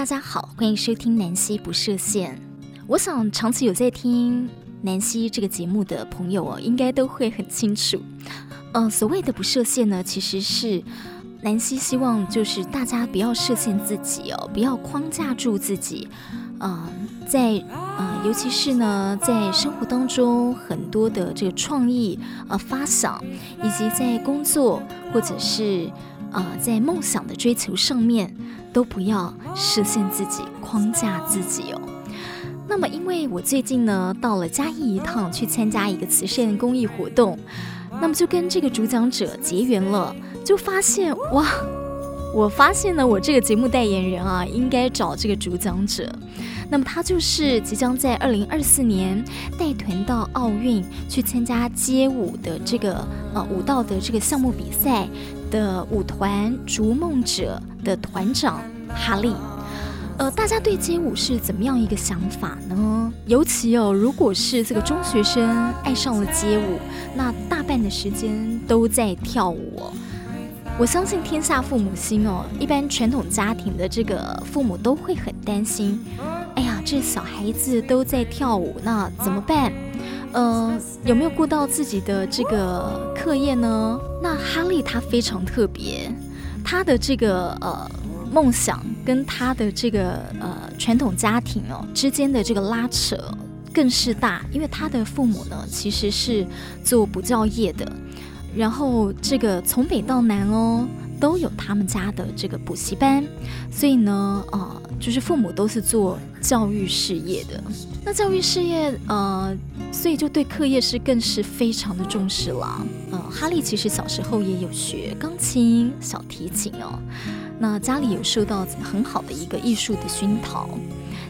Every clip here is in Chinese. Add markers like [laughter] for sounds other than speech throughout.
大家好，欢迎收听南希不设限。我想长期有在听南希这个节目的朋友哦，应该都会很清楚。嗯、呃，所谓的不设限呢，其实是南希希望就是大家不要设限自己哦，不要框架住自己。嗯、在嗯、呃，尤其是呢，在生活当中很多的这个创意啊、呃、发想，以及在工作或者是、呃、在梦想的追求上面。都不要设限自己，框架自己哦。那么，因为我最近呢到了嘉义一趟，去参加一个慈善公益活动，那么就跟这个主讲者结缘了，就发现哇，我发现呢，我这个节目代言人啊，应该找这个主讲者。那么他就是即将在二零二四年带团到奥运去参加街舞的这个呃舞蹈的这个项目比赛的舞团逐梦者的团长哈利。呃，大家对街舞是怎么样一个想法呢？尤其哦，如果是这个中学生爱上了街舞，那大半的时间都在跳舞。我相信天下父母心哦，一般传统家庭的这个父母都会很担心。哎呀，这小孩子都在跳舞，那怎么办？呃，有没有顾到自己的这个课业呢？那哈利他非常特别，他的这个呃梦想跟他的这个呃传统家庭哦之间的这个拉扯更是大，因为他的父母呢其实是做补教业的，然后这个从北到南哦。都有他们家的这个补习班，所以呢，呃，就是父母都是做教育事业的。那教育事业，呃，所以就对课业是更是非常的重视了。呃，哈利其实小时候也有学钢琴、小提琴哦，那家里有受到很好的一个艺术的熏陶。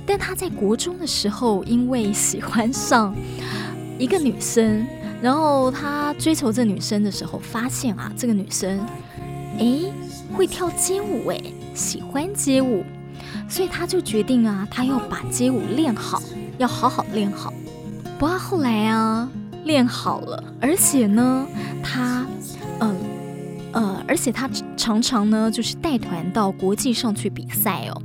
但他在国中的时候，因为喜欢上一个女生，然后他追求这女生的时候，发现啊，这个女生。哎，会跳街舞哎，喜欢街舞，所以他就决定啊，他要把街舞练好，要好好练好。不过后来啊，练好了，而且呢，他，嗯呃，呃，而且他常常呢，就是带团到国际上去比赛哦。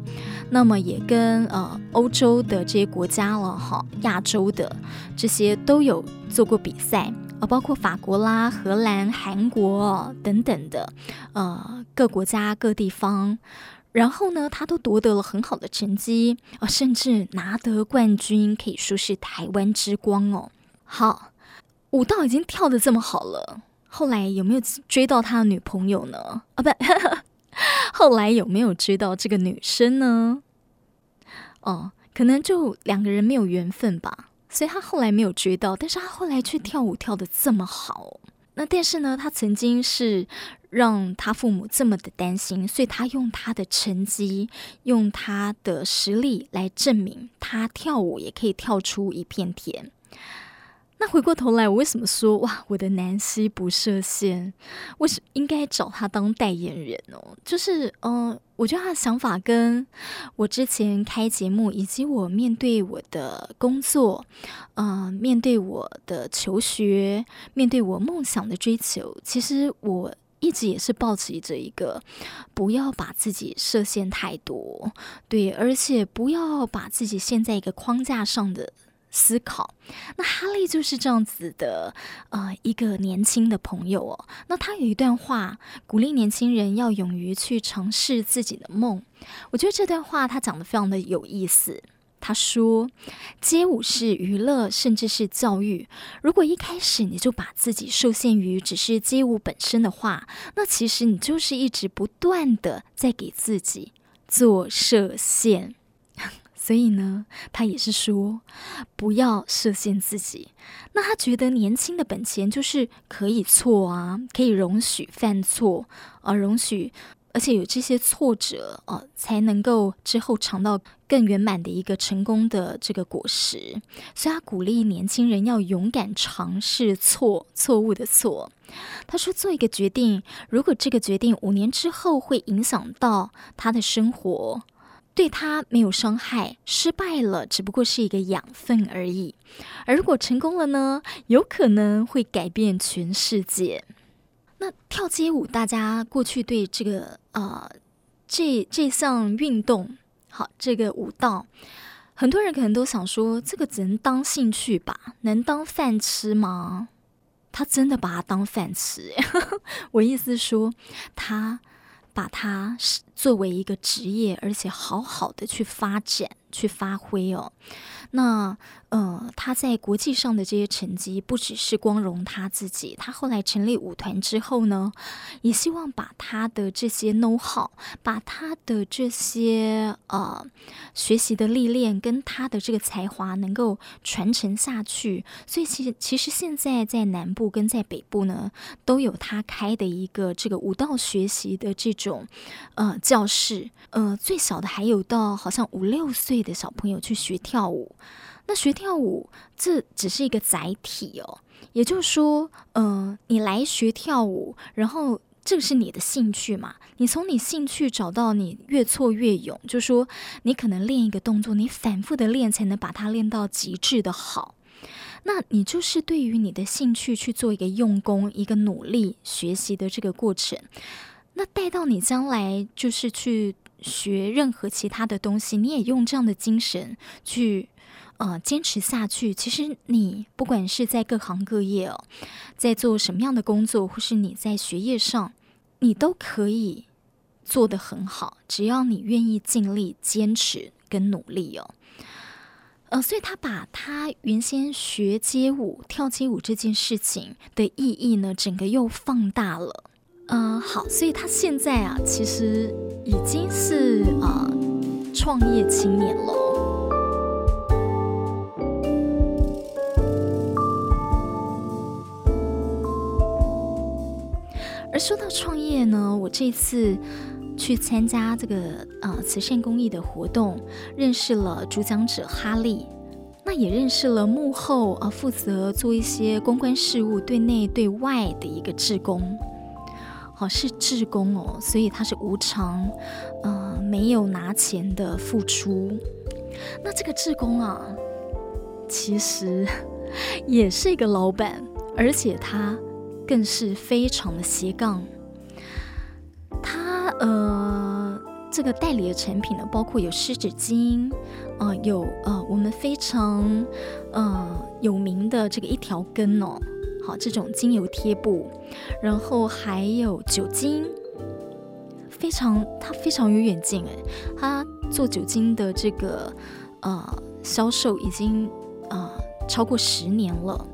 那么也跟呃欧洲的这些国家了哈，亚洲的这些都有做过比赛。啊，包括法国啦、荷兰、韩国等等的，呃，各国家各地方，然后呢，他都夺得了很好的成绩啊，甚至拿得冠军，可以说是台湾之光哦。好，舞蹈已经跳得这么好了，后来有没有追到他的女朋友呢？啊，不，[laughs] 后来有没有追到这个女生呢？哦，可能就两个人没有缘分吧。所以他后来没有追到，但是他后来却跳舞跳的这么好。那但是呢，他曾经是让他父母这么的担心，所以他用他的成绩，用他的实力来证明，他跳舞也可以跳出一片天。那回过头来，我为什么说哇，我的南希不设限？为什么应该找他当代言人哦？就是嗯、我觉得他的想法跟我之前开节目，以及我面对我的工作，嗯、面对我的求学，面对我梦想的追求，其实我一直也是抱持着一个不要把自己设限太多，对，而且不要把自己陷在一个框架上的。思考，那哈利就是这样子的，呃，一个年轻的朋友哦。那他有一段话，鼓励年轻人要勇于去尝试自己的梦。我觉得这段话他讲得非常的有意思。他说，街舞是娱乐，甚至是教育。如果一开始你就把自己受限于只是街舞本身的话，那其实你就是一直不断的在给自己做设限。所以呢，他也是说，不要设限自己。那他觉得年轻的本钱就是可以错啊，可以容许犯错啊，容许，而且有这些挫折啊，才能够之后尝到更圆满的一个成功的这个果实。所以他鼓励年轻人要勇敢尝试错，错误的错。他说，做一个决定，如果这个决定五年之后会影响到他的生活。对他没有伤害，失败了只不过是一个养分而已。而如果成功了呢？有可能会改变全世界。那跳街舞，大家过去对这个呃这这项运动好，这个舞蹈，很多人可能都想说，这个只能当兴趣吧，能当饭吃吗？他真的把它当饭吃。[laughs] 我意思说，他把它作为一个职业，而且好好的去发展、去发挥哦。那呃，他在国际上的这些成绩，不只是光荣他自己。他后来成立舞团之后呢，也希望把他的这些 know how，把他的这些呃学习的历练跟他的这个才华能够传承下去。所以其实其实现在在南部跟在北部呢，都有他开的一个这个舞蹈学习的这种呃教室。呃，最小的还有到好像五六岁的小朋友去学跳舞。那学跳舞，这只是一个载体哦。也就是说，呃，你来学跳舞，然后这个是你的兴趣嘛？你从你兴趣找到你越挫越勇，就说你可能练一个动作，你反复的练才能把它练到极致的好。那你就是对于你的兴趣去做一个用功、一个努力学习的这个过程。那带到你将来就是去学任何其他的东西，你也用这样的精神去。呃，坚持下去，其实你不管是在各行各业哦，在做什么样的工作，或是你在学业上，你都可以做得很好，只要你愿意尽力、坚持跟努力哦。呃，所以他把他原先学街舞、跳街舞这件事情的意义呢，整个又放大了。嗯、呃，好，所以他现在啊，其实已经是啊、呃、创业青年了。而说到创业呢，我这次去参加这个呃慈善公益的活动，认识了主讲者哈利，那也认识了幕后啊、呃、负责做一些公关事务、对内对外的一个志工，哦、是志工哦，所以他是无偿，呃没有拿钱的付出。那这个志工啊，其实 [laughs] 也是一个老板，而且他。更是非常的斜杠，他呃，这个代理的产品呢，包括有湿纸巾，呃，有呃我们非常呃有名的这个一条根哦，好这种精油贴布，然后还有酒精，非常他非常有远见哎，他做酒精的这个呃销售已经呃超过十年了。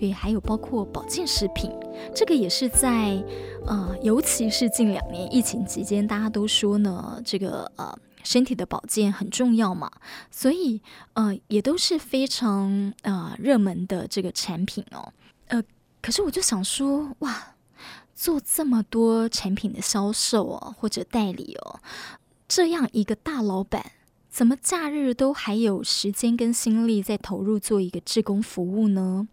对，还有包括保健食品，这个也是在呃，尤其是近两年疫情期间，大家都说呢，这个呃，身体的保健很重要嘛，所以呃，也都是非常呃热门的这个产品哦。呃，可是我就想说，哇，做这么多产品的销售哦，或者代理哦，这样一个大老板，怎么假日都还有时间跟心力在投入做一个志工服务呢？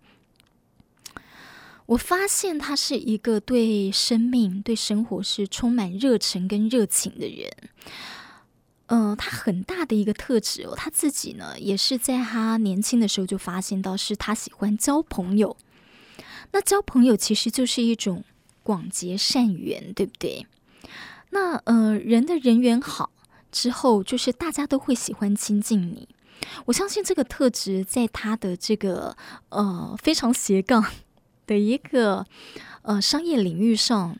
我发现他是一个对生命、对生活是充满热忱跟热情的人。嗯、呃，他很大的一个特质哦，他自己呢也是在他年轻的时候就发现到，是他喜欢交朋友。那交朋友其实就是一种广结善缘，对不对？那呃，人的人缘好之后，就是大家都会喜欢亲近你。我相信这个特质在他的这个呃非常斜杠。的一个呃商业领域上，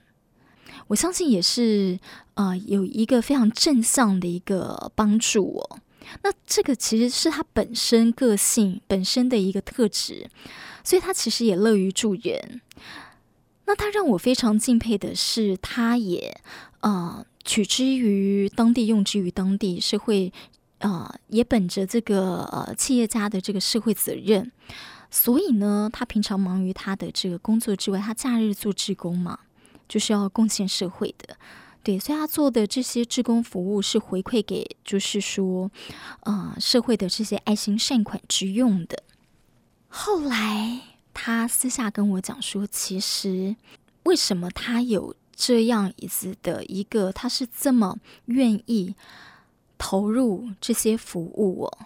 我相信也是呃有一个非常正向的一个帮助哦。那这个其实是他本身个性本身的一个特质，所以他其实也乐于助人。那他让我非常敬佩的是，他也呃取之于当地，用之于当地，社会呃也本着这个呃企业家的这个社会责任。所以呢，他平常忙于他的这个工作之外，他假日做志工嘛，就是要贡献社会的，对，所以他做的这些志工服务是回馈给，就是说，呃，社会的这些爱心善款之用的。后来他私下跟我讲说，其实为什么他有这样子的一个，他是这么愿意投入这些服务哦。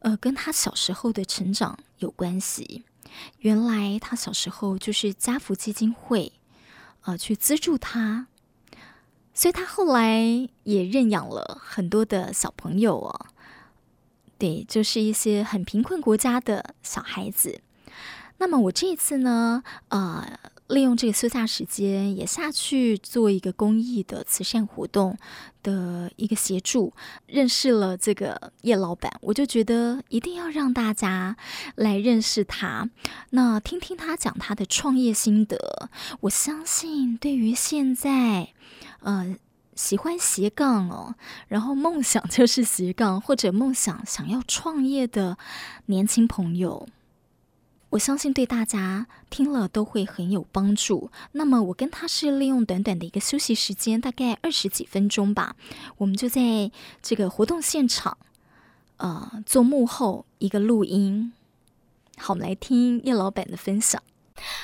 呃，跟他小时候的成长有关系。原来他小时候就是家福基金会，呃，去资助他，所以他后来也认养了很多的小朋友哦。对，就是一些很贫困国家的小孩子。那么我这次呢，呃，利用这个休假时间，也下去做一个公益的慈善活动的一个协助，认识了这个叶老板，我就觉得一定要让大家来认识他，那听听他讲他的创业心得。我相信，对于现在，呃。喜欢斜杠哦，然后梦想就是斜杠，或者梦想想要创业的年轻朋友，我相信对大家听了都会很有帮助。那么我跟他是利用短短的一个休息时间，大概二十几分钟吧，我们就在这个活动现场，呃，做幕后一个录音。好，我们来听叶老板的分享。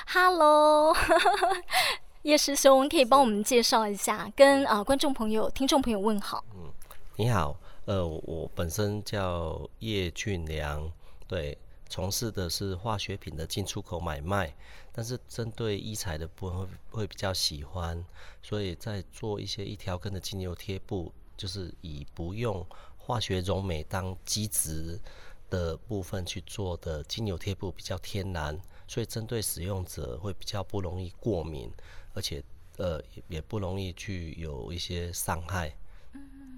Hello。[laughs] 叶师兄，可以帮我们介绍一下，跟啊、呃、观众朋友、听众朋友问好。嗯，你好，呃，我本身叫叶俊良，对，从事的是化学品的进出口买卖，但是针对医材的部分会会比较喜欢，所以在做一些一条根的精油贴布，就是以不用化学溶酶当基质的部分去做的精油贴布比较天然，所以针对使用者会比较不容易过敏。而且，呃，也不容易去有一些伤害，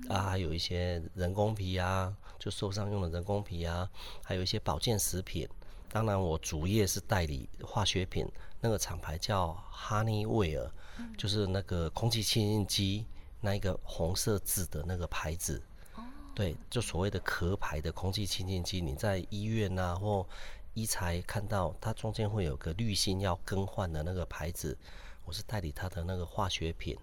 啊，还有一些人工皮啊，就受伤用的人工皮啊，还有一些保健食品。当然，我主业是代理化学品，那个厂牌叫 Honeywell，就是那个空气清净机那一个红色字的那个牌子。对，就所谓的壳牌的空气清净机，你在医院啊或医材看到，它中间会有个滤芯要更换的那个牌子。我是代理它的那个化学品，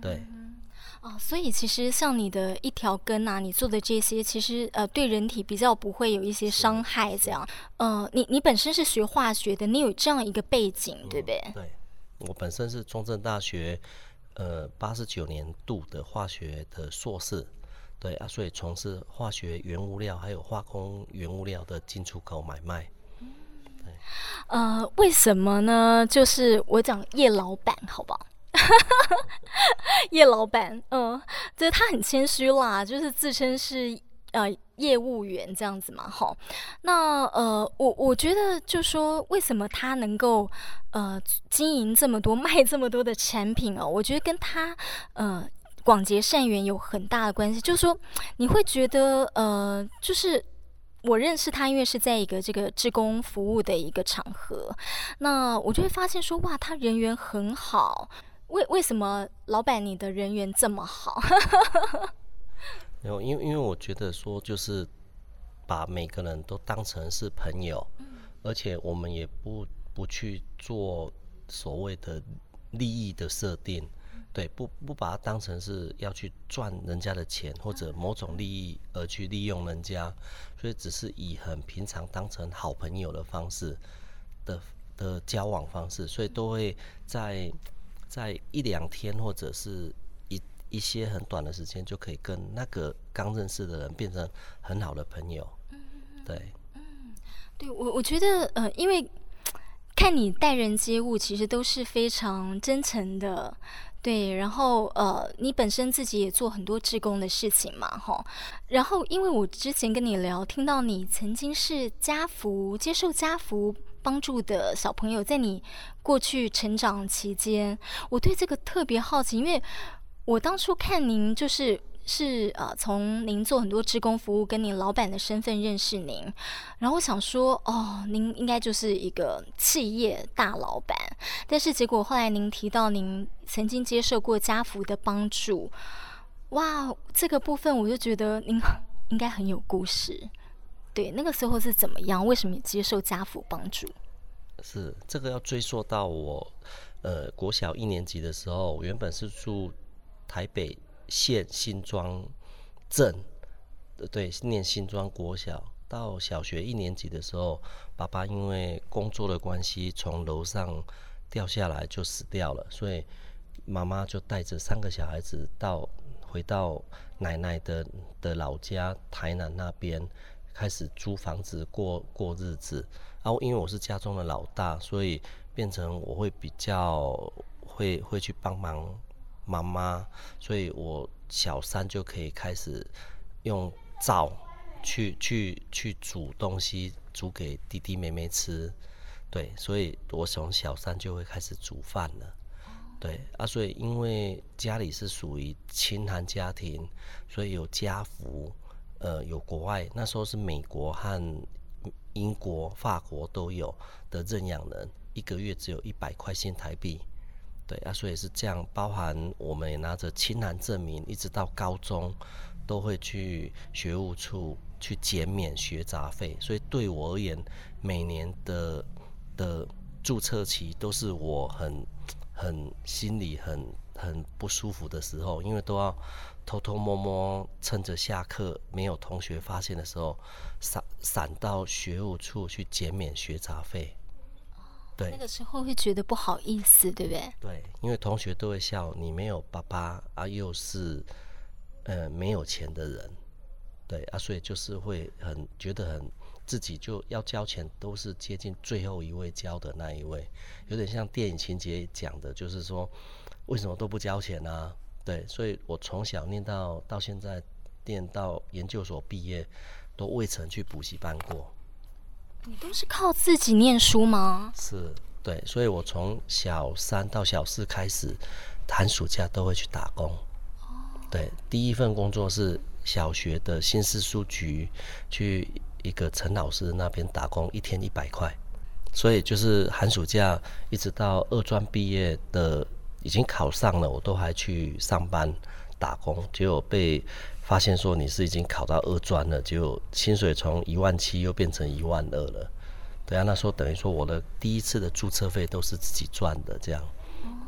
对，嗯、哦，所以其实像你的一条根啊，你做的这些，其实呃对人体比较不会有一些伤害，这样。呃，你你本身是学化学的，你有这样一个背景，嗯、对不对？对，我本身是中正大学呃八十九年度的化学的硕士，对啊，所以从事化学原物料还有化工原物料的进出口买卖。呃，为什么呢？就是我讲叶老板，好不好？[laughs] 叶老板，嗯、就是他很谦虚啦，就是自称是呃业务员这样子嘛，哈。那呃，我我觉得就说，为什么他能够呃经营这么多、[laughs] 卖这么多的产品哦？我觉得跟他呃广结善缘有很大的关系。就是说，你会觉得呃，就是。我认识他，因为是在一个这个志工服务的一个场合，那我就会发现说，哇，他人缘很好。为为什么老板你的人缘这么好？[laughs] 没有，因为因为我觉得说，就是把每个人都当成是朋友，而且我们也不不去做所谓的利益的设定。对，不不把它当成是要去赚人家的钱或者某种利益而去利用人家，所以只是以很平常当成好朋友的方式的的交往方式，所以都会在在一两天或者是一一些很短的时间就可以跟那个刚认识的人变成很好的朋友。对，嗯，对我我觉得呃，因为看你待人接物，其实都是非常真诚的。对，然后呃，你本身自己也做很多志工的事情嘛，哈。然后，因为我之前跟你聊，听到你曾经是家福接受家福帮助的小朋友，在你过去成长期间，我对这个特别好奇，因为我当初看您就是。是呃，从您做很多职工服务，跟您老板的身份认识您，然后我想说，哦，您应该就是一个企业大老板，但是结果后来您提到您曾经接受过家福的帮助，哇，这个部分我就觉得您 [laughs] 应该很有故事，对，那个时候是怎么样？为什么接受家父帮助？是这个要追溯到我呃国小一年级的时候，原本是住台北。县新庄镇，对，念新庄国小。到小学一年级的时候，爸爸因为工作的关系，从楼上掉下来就死掉了。所以妈妈就带着三个小孩子到回到奶奶的的老家台南那边，开始租房子过过日子。然后因为我是家中的老大，所以变成我会比较会会去帮忙。妈妈，所以我小三就可以开始用灶去去去煮东西，煮给弟弟妹妹吃。对，所以我从小三就会开始煮饭了。对啊，所以因为家里是属于清寒家庭，所以有家福，呃，有国外那时候是美国和英国、法国都有的认养人，一个月只有一百块新台币。对啊，所以是这样，包含我们也拿着清寒证明，一直到高中都会去学务处去减免学杂费。所以对我而言，每年的的注册期都是我很。很心里很很不舒服的时候，因为都要偷偷摸摸，趁着下课没有同学发现的时候，闪闪到学务处去减免学杂费。对，那个时候会觉得不好意思，对不对？对，因为同学都会笑你没有爸爸啊，又是呃没有钱的人，对啊，所以就是会很觉得很。自己就要交钱，都是接近最后一位交的那一位，有点像电影情节讲的，就是说为什么都不交钱呢、啊？对，所以我从小念到到现在，念到研究所毕业，都未曾去补习班过。你都是靠自己念书吗？是，对，所以我从小三到小四开始，寒暑假都会去打工。对，第一份工作是小学的新市书局去。一个陈老师那边打工，一天一百块，所以就是寒暑假一直到二专毕业的，已经考上了，我都还去上班打工，结果被发现说你是已经考到二专了，就薪水从一万七又变成一万二了。对啊，那时候等于说我的第一次的注册费都是自己赚的，这样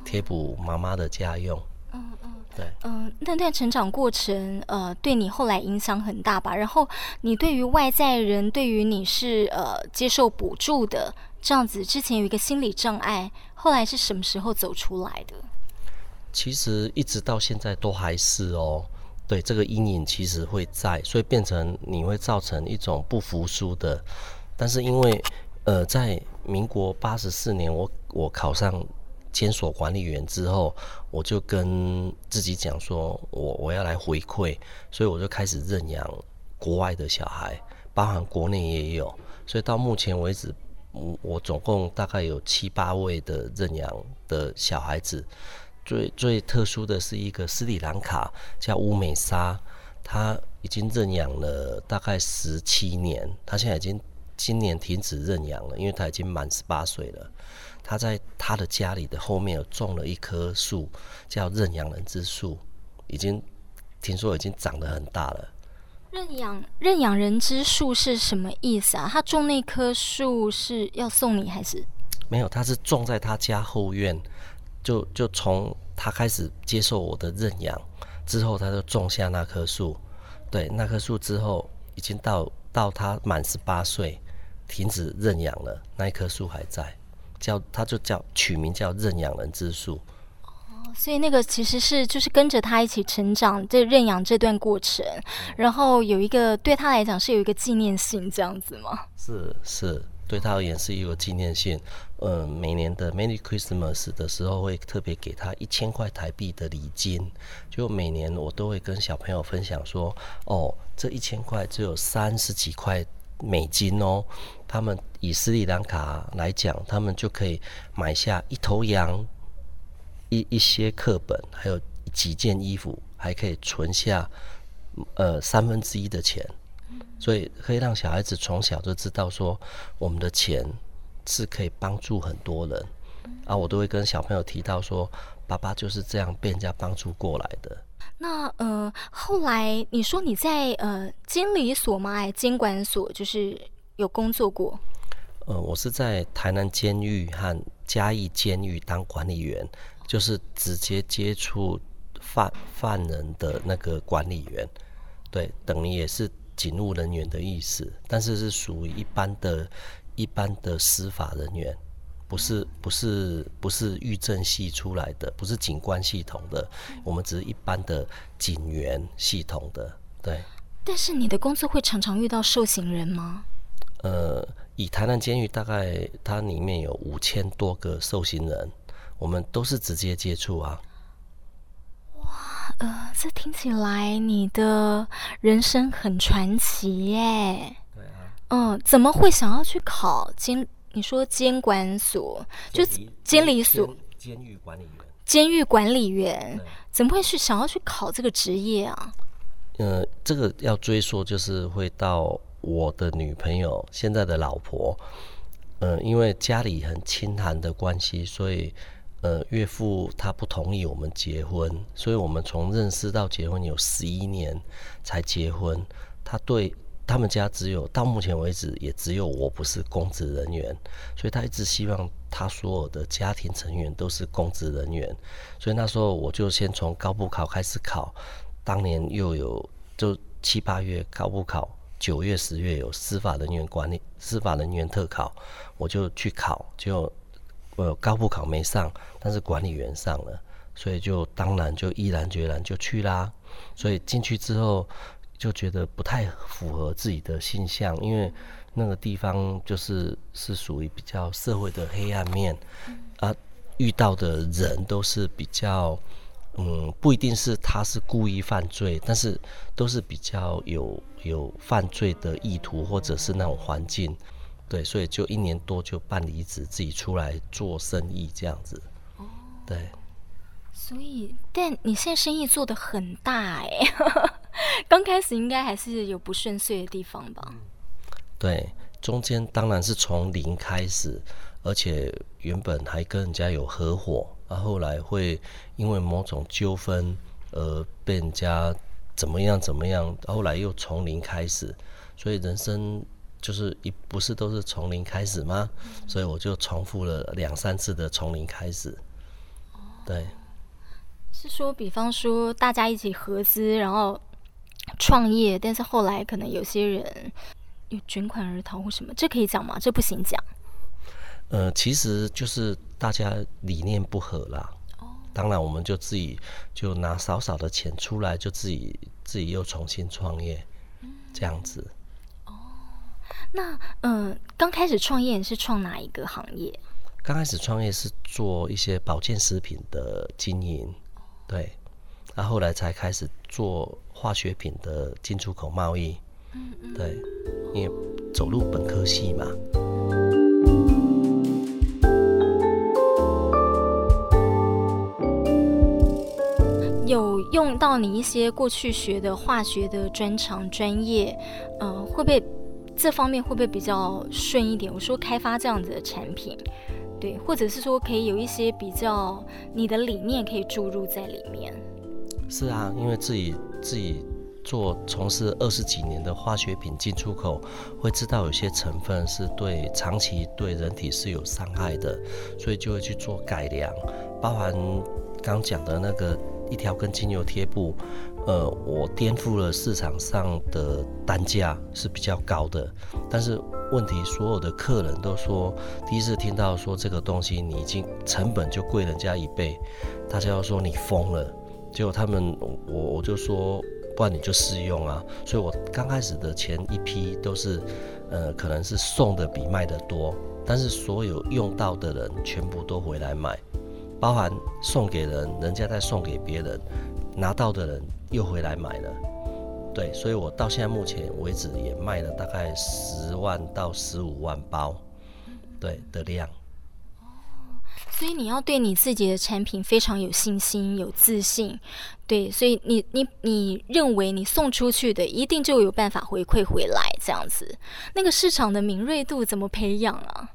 贴补妈妈的家用。嗯嗯。对，嗯、呃，那段成长过程，呃，对你后来影响很大吧？然后你对于外在人，对于你是呃接受补助的这样子，之前有一个心理障碍，后来是什么时候走出来的？其实一直到现在都还是哦，对，这个阴影其实会在，所以变成你会造成一种不服输的。但是因为呃，在民国八十四年我，我考上。监所管理员之后，我就跟自己讲说，我我要来回馈，所以我就开始认养国外的小孩，包含国内也有，所以到目前为止，我总共大概有七八位的认养的小孩子。最最特殊的是一个斯里兰卡叫乌美莎，他已经认养了大概十七年，他现在已经今年停止认养了，因为他已经满十八岁了。他在他的家里的后面有种了一棵树，叫认养人之树，已经听说已经长得很大了。认养认养人之树是什么意思啊？他种那棵树是要送你还是？没有，他是种在他家后院，就就从他开始接受我的认养之后，他就种下那棵树。对，那棵树之后已经到到他满十八岁停止认养了，那一棵树还在。叫他就叫取名叫认养人之树哦，所以那个其实是就是跟着他一起成长，这认养这段过程，然后有一个对他来讲是有一个纪念性这样子吗？是是，对他而言是一个纪念性。嗯，每年的 Merry Christmas 的时候会特别给他一千块台币的礼金，就每年我都会跟小朋友分享说，哦，这一千块只有三十几块。美金哦，他们以斯里兰卡来讲，他们就可以买下一头羊、一一些课本，还有几件衣服，还可以存下呃三分之一的钱，所以可以让小孩子从小就知道说，我们的钱是可以帮助很多人啊。我都会跟小朋友提到说，爸爸就是这样被人家帮助过来的。那呃，后来你说你在呃监理所吗？还监管所，就是有工作过？呃，我是在台南监狱和嘉义监狱当管理员，就是直接接触犯犯人的那个管理员，对，等于也是警务人员的意思，但是是属于一般的、一般的司法人员。不是不是不是狱政系出来的，不是警官系统的，我们只是一般的警员系统的，对。但是你的工作会常常遇到受刑人吗？呃，以台南监狱大概它里面有五千多个受刑人，我们都是直接接触啊。呃，这听起来你的人生很传奇耶。对啊。嗯，怎么会想要去考监？你说监管所，就监理所，监狱管理员。监狱管理员怎么会去想要去考这个职业啊？呃，这个要追溯，就是会到我的女朋友，现在的老婆。呃，因为家里很清寒的关系，所以呃，岳父他不同意我们结婚，所以我们从认识到结婚有十一年才结婚。他对他们家只有到目前为止也只有我不是公职人员，所以他一直希望他所有的家庭成员都是公职人员。所以那时候我就先从高普考开始考，当年又有就七八月高普考。九月、十月有司法人员管理、司法人员特考，我就去考，就呃高普考没上，但是管理员上了，所以就当然就毅然决然就去啦。所以进去之后就觉得不太符合自己的性向，因为那个地方就是是属于比较社会的黑暗面，啊，遇到的人都是比较。嗯，不一定是他是故意犯罪，但是都是比较有有犯罪的意图，或者是那种环境，对，所以就一年多就办离职，自己出来做生意这样子。哦，对。所以，但你现在生意做得很大哎，刚开始应该还是有不顺遂的地方吧？对，中间当然是从零开始，而且原本还跟人家有合伙。啊后来会因为某种纠纷而被人家怎么样怎么样，后来又从零开始，所以人生就是一不是都是从零开始吗？所以我就重复了两三次的从零开始。对，是说，比方说大家一起合资，然后创业，但是后来可能有些人有卷款而逃或什么，这可以讲吗？这不行讲。呃，其实就是大家理念不合啦。哦。当然，我们就自己就拿少少的钱出来，就自己自己又重新创业，这样子。哦。那嗯、呃，刚开始创业是创哪一个行业？刚开始创业是做一些保健食品的经营，对。然后后来才开始做化学品的进出口贸易。嗯嗯。对，因为走入本科系嘛。有用到你一些过去学的化学的专长专业，嗯、呃，会不会这方面会不会比较顺一点？我说开发这样子的产品，对，或者是说可以有一些比较你的理念可以注入在里面。是啊，因为自己自己做从事二十几年的化学品进出口，会知道有些成分是对长期对人体是有伤害的，所以就会去做改良，包含刚讲的那个。一条根精油贴布，呃，我颠覆了市场上的单价是比较高的，但是问题所有的客人都说，第一次听到说这个东西你已经成本就贵人家一倍，大家要说你疯了，结果他们我我就说，不然你就试用啊，所以我刚开始的前一批都是，呃，可能是送的比卖的多，但是所有用到的人全部都回来买。包含送给人，人家再送给别人，拿到的人又回来买了，对，所以我到现在目前为止也卖了大概十万到十五万包，对的量。哦，所以你要对你自己的产品非常有信心、有自信，对，所以你你你认为你送出去的一定就有办法回馈回来，这样子，那个市场的敏锐度怎么培养啊？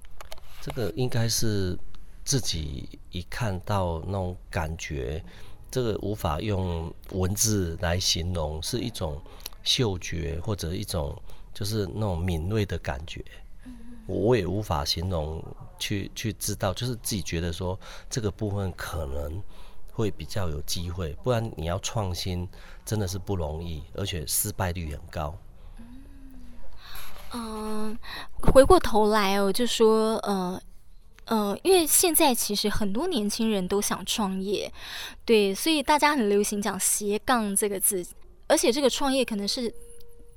这个应该是。自己一看到那种感觉，这个无法用文字来形容，是一种嗅觉或者一种就是那种敏锐的感觉。我也无法形容，去去知道，就是自己觉得说这个部分可能会比较有机会，不然你要创新真的是不容易，而且失败率很高。嗯，回过头来哦，就说呃。呃，因为现在其实很多年轻人都想创业，对，所以大家很流行讲斜杠这个字，而且这个创业可能是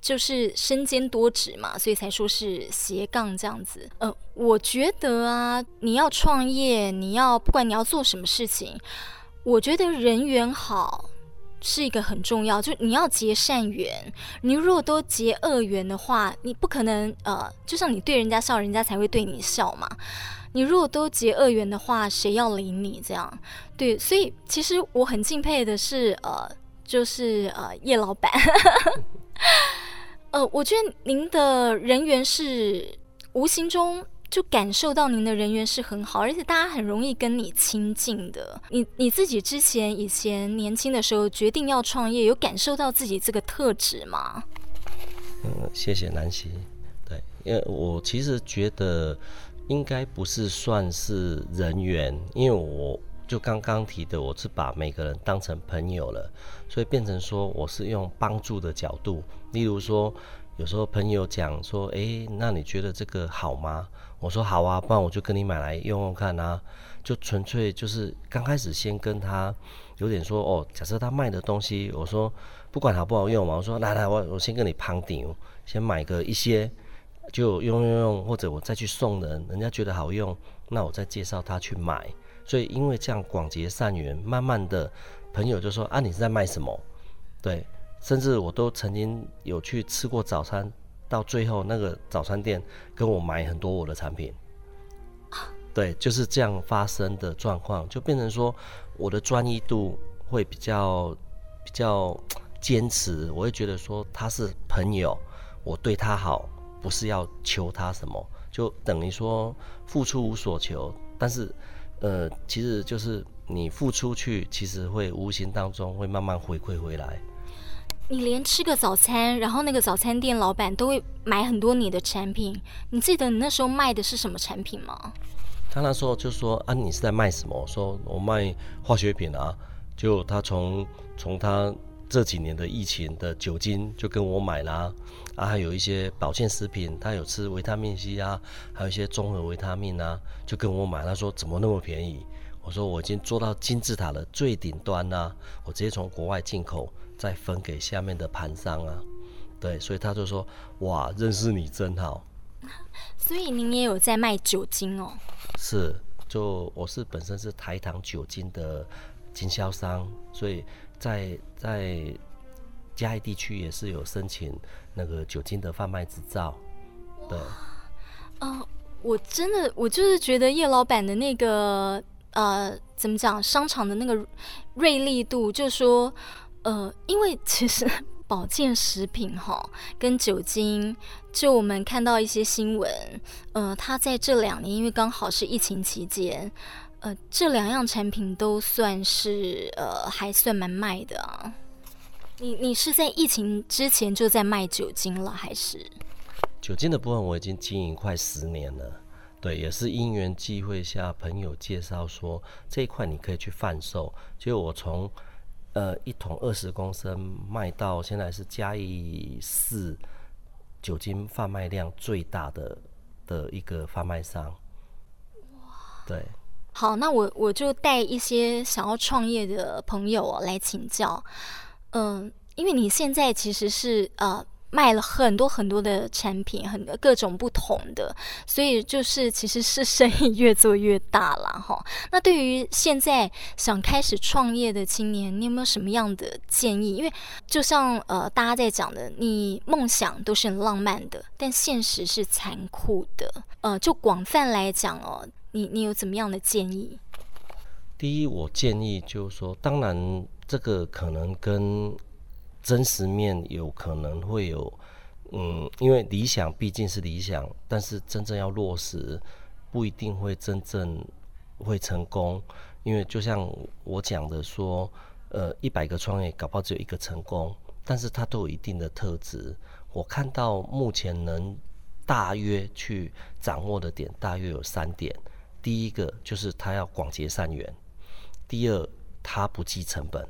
就是身兼多职嘛，所以才说是斜杠这样子。呃，我觉得啊，你要创业，你要不管你要做什么事情，我觉得人缘好是一个很重要，就你要结善缘。你如果都结恶缘的话，你不可能呃，就像你对人家笑，人家才会对你笑嘛。你如果都结恶缘的话，谁要理你？这样对，所以其实我很敬佩的是呃，就是呃叶老板，[laughs] 呃，我觉得您的人缘是无形中。就感受到您的人缘是很好，而且大家很容易跟你亲近的。你你自己之前以前年轻的时候决定要创业，有感受到自己这个特质吗？嗯，谢谢南希。对，因为我其实觉得应该不是算是人缘，因为我就刚刚提的，我是把每个人当成朋友了，所以变成说我是用帮助的角度，例如说。有时候朋友讲说，诶，那你觉得这个好吗？我说好啊，不然我就跟你买来用用看啊。就纯粹就是刚开始先跟他有点说，哦，假设他卖的东西，我说不管好不好用嘛，我说来来，我我先跟你攀顶，先买个一些，就用用用，或者我再去送人，人家觉得好用，那我再介绍他去买。所以因为这样广结善缘，慢慢的朋友就说啊，你是在卖什么？对。甚至我都曾经有去吃过早餐，到最后那个早餐店跟我买很多我的产品，[laughs] 对，就是这样发生的状况，就变成说我的专一度会比较比较坚持，我会觉得说他是朋友，我对他好，不是要求他什么，就等于说付出无所求，但是呃，其实就是你付出去，其实会无形当中会慢慢回馈回来。你连吃个早餐，然后那个早餐店老板都会买很多你的产品。你记得你那时候卖的是什么产品吗？他那时候就说：“啊，你是在卖什么？”我说：“我卖化学品啊。”就他从从他这几年的疫情的酒精就跟我买啦，啊，还有一些保健食品，他有吃维他命 C 啊，还有一些综合维他命啊，就跟我买。他说：“怎么那么便宜？”我说：“我已经做到金字塔的最顶端啦，啊，我直接从国外进口。”再分给下面的盘商啊，对，所以他就说：“哇，认识你真好。[laughs] ”所以您也有在卖酒精哦？是，就我是本身是台糖酒精的经销商，所以在在嘉义地区也是有申请那个酒精的贩卖执照。对，哦、我真的我就是觉得叶老板的那个呃，怎么讲，商场的那个锐利度，就说。呃，因为其实 [laughs] 保健食品哈跟酒精，就我们看到一些新闻，呃，它在这两年因为刚好是疫情期间，呃，这两样产品都算是呃还算蛮卖的啊。你你是在疫情之前就在卖酒精了，还是？酒精的部分我已经经营快十年了，对，也是因缘际会下朋友介绍说这一块你可以去贩售，就我从。呃，一桶二十公升卖到现在是嘉义市酒精贩卖量最大的的一个贩卖商。哇，对。好，那我我就带一些想要创业的朋友来请教。嗯，因为你现在其实是呃。卖了很多很多的产品，很多各种不同的，所以就是其实是生意越做越大了哈。那对于现在想开始创业的青年，你有没有什么样的建议？因为就像呃大家在讲的，你梦想都是很浪漫的，但现实是残酷的。呃，就广泛来讲哦，你你有怎么样的建议？第一，我建议就是说，当然这个可能跟真实面有可能会有，嗯，因为理想毕竟是理想，但是真正要落实，不一定会真正会成功。因为就像我讲的说，呃，一百个创业搞不好只有一个成功，但是它都有一定的特质。我看到目前能大约去掌握的点，大约有三点。第一个就是他要广结善缘，第二，他不计成本。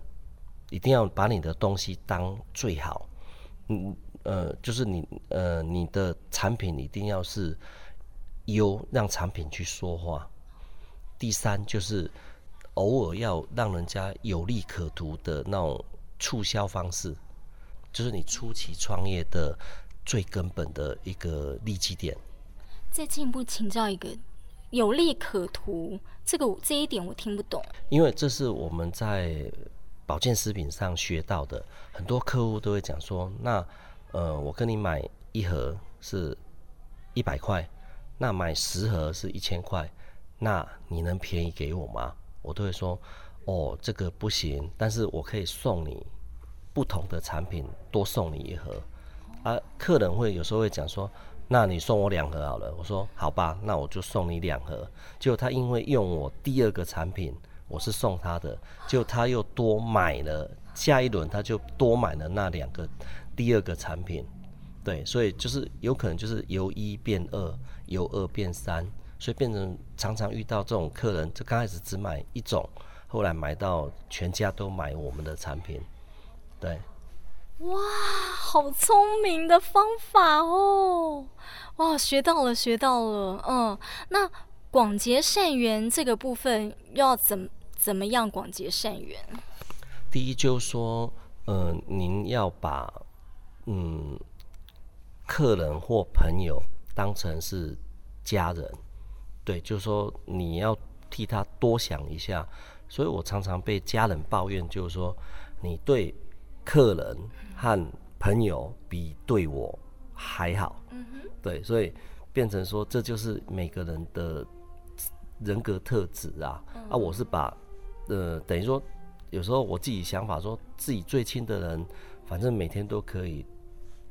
一定要把你的东西当最好，嗯呃，就是你呃你的产品一定要是优，让产品去说话。第三就是偶尔要让人家有利可图的那种促销方式，就是你初期创业的最根本的一个利基点。再进一步请教一个有利可图，这个这一点我听不懂。因为这是我们在。保健食品上学到的，很多客户都会讲说，那呃，我跟你买一盒是一百块，那买十盒是一千块，那你能便宜给我吗？我都会说，哦，这个不行，但是我可以送你不同的产品，多送你一盒。啊，客人会有时候会讲说，那你送我两盒好了。我说好吧，那我就送你两盒。结果他因为用我第二个产品。我是送他的，就他又多买了，下一轮他就多买了那两个第二个产品，对，所以就是有可能就是由一变二，由二变三，所以变成常常遇到这种客人，就刚开始只买一种，后来买到全家都买我们的产品，对。哇，好聪明的方法哦！哇，学到了，学到了，嗯，那。广结善缘这个部分要怎怎么样广结善缘？第一就是说，嗯、呃，您要把嗯客人或朋友当成是家人，对，就是说你要替他多想一下。所以我常常被家人抱怨，就是说你对客人和朋友比对我还好。嗯哼，对，所以变成说这就是每个人的。人格特质啊，啊，我是把，呃，等于说，有时候我自己想法说，自己最亲的人，反正每天都可以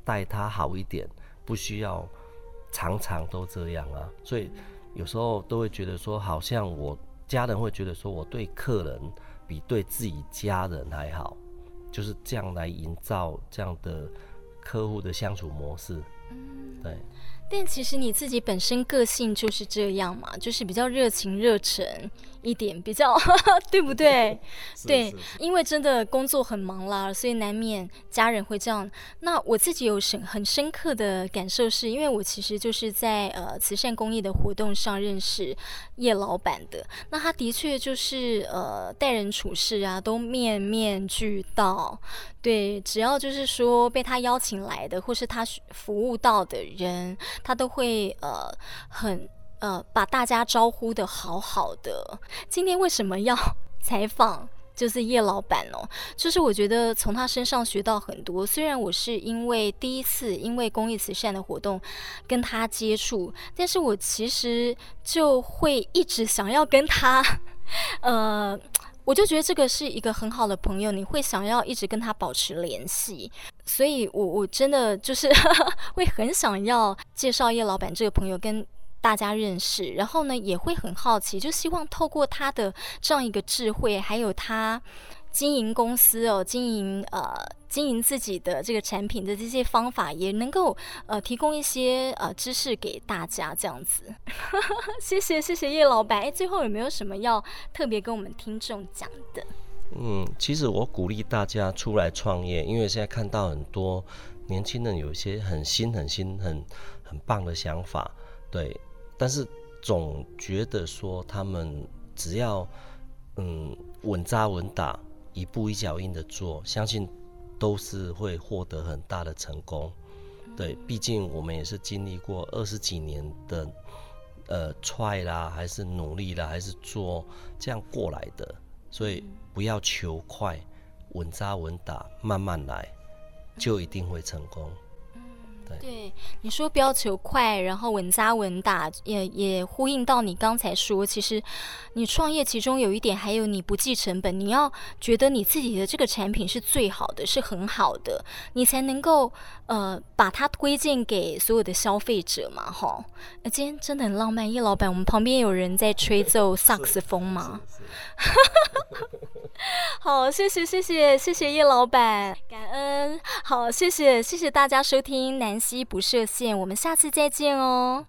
待他好一点，不需要常常都这样啊。所以有时候都会觉得说，好像我家人会觉得说我对客人比对自己家人还好，就是这样来营造这样的客户的相处模式。对。但其实你自己本身个性就是这样嘛，就是比较热情热忱一点，比较 [laughs] 对不对？对，因为真的工作很忙啦，所以难免家人会这样。那我自己有深很深刻的感受是，是因为我其实就是在呃慈善公益的活动上认识叶老板的。那他的确就是呃待人处事啊，都面面俱到。对，只要就是说被他邀请来的，或是他服务到的人。他都会呃很呃把大家招呼得好好的。今天为什么要 [laughs] 采访就是叶老板哦？就是我觉得从他身上学到很多。虽然我是因为第一次因为公益慈善的活动跟他接触，但是我其实就会一直想要跟他呃。我就觉得这个是一个很好的朋友，你会想要一直跟他保持联系，所以我我真的就是 [laughs] 会很想要介绍叶老板这个朋友跟大家认识，然后呢也会很好奇，就希望透过他的这样一个智慧，还有他。经营公司哦，经营呃，经营自己的这个产品的这些方法，也能够呃提供一些呃知识给大家这样子。[laughs] 谢谢谢谢叶老板，哎，最后有没有什么要特别跟我们听众讲的？嗯，其实我鼓励大家出来创业，因为现在看到很多年轻人有一些很新、很新、很很棒的想法，对，但是总觉得说他们只要嗯稳扎稳打。一步一脚印的做，相信都是会获得很大的成功。对，毕竟我们也是经历过二十几年的呃 try 啦，还是努力啦，还是做这样过来的，所以不要求快，稳扎稳打，慢慢来，就一定会成功。对，你说不要求快，然后稳扎稳打，也也呼应到你刚才说，其实你创业其中有一点，还有你不计成本，你要觉得你自己的这个产品是最好的，是很好的，你才能够呃把它推荐给所有的消费者嘛，哈。那今天真的很浪漫，叶老板，我们旁边有人在吹奏萨克斯风吗？[laughs] 好，谢谢谢谢谢谢叶老板，感恩。好，谢谢谢谢大家收听南希不设限，我们下次再见哦。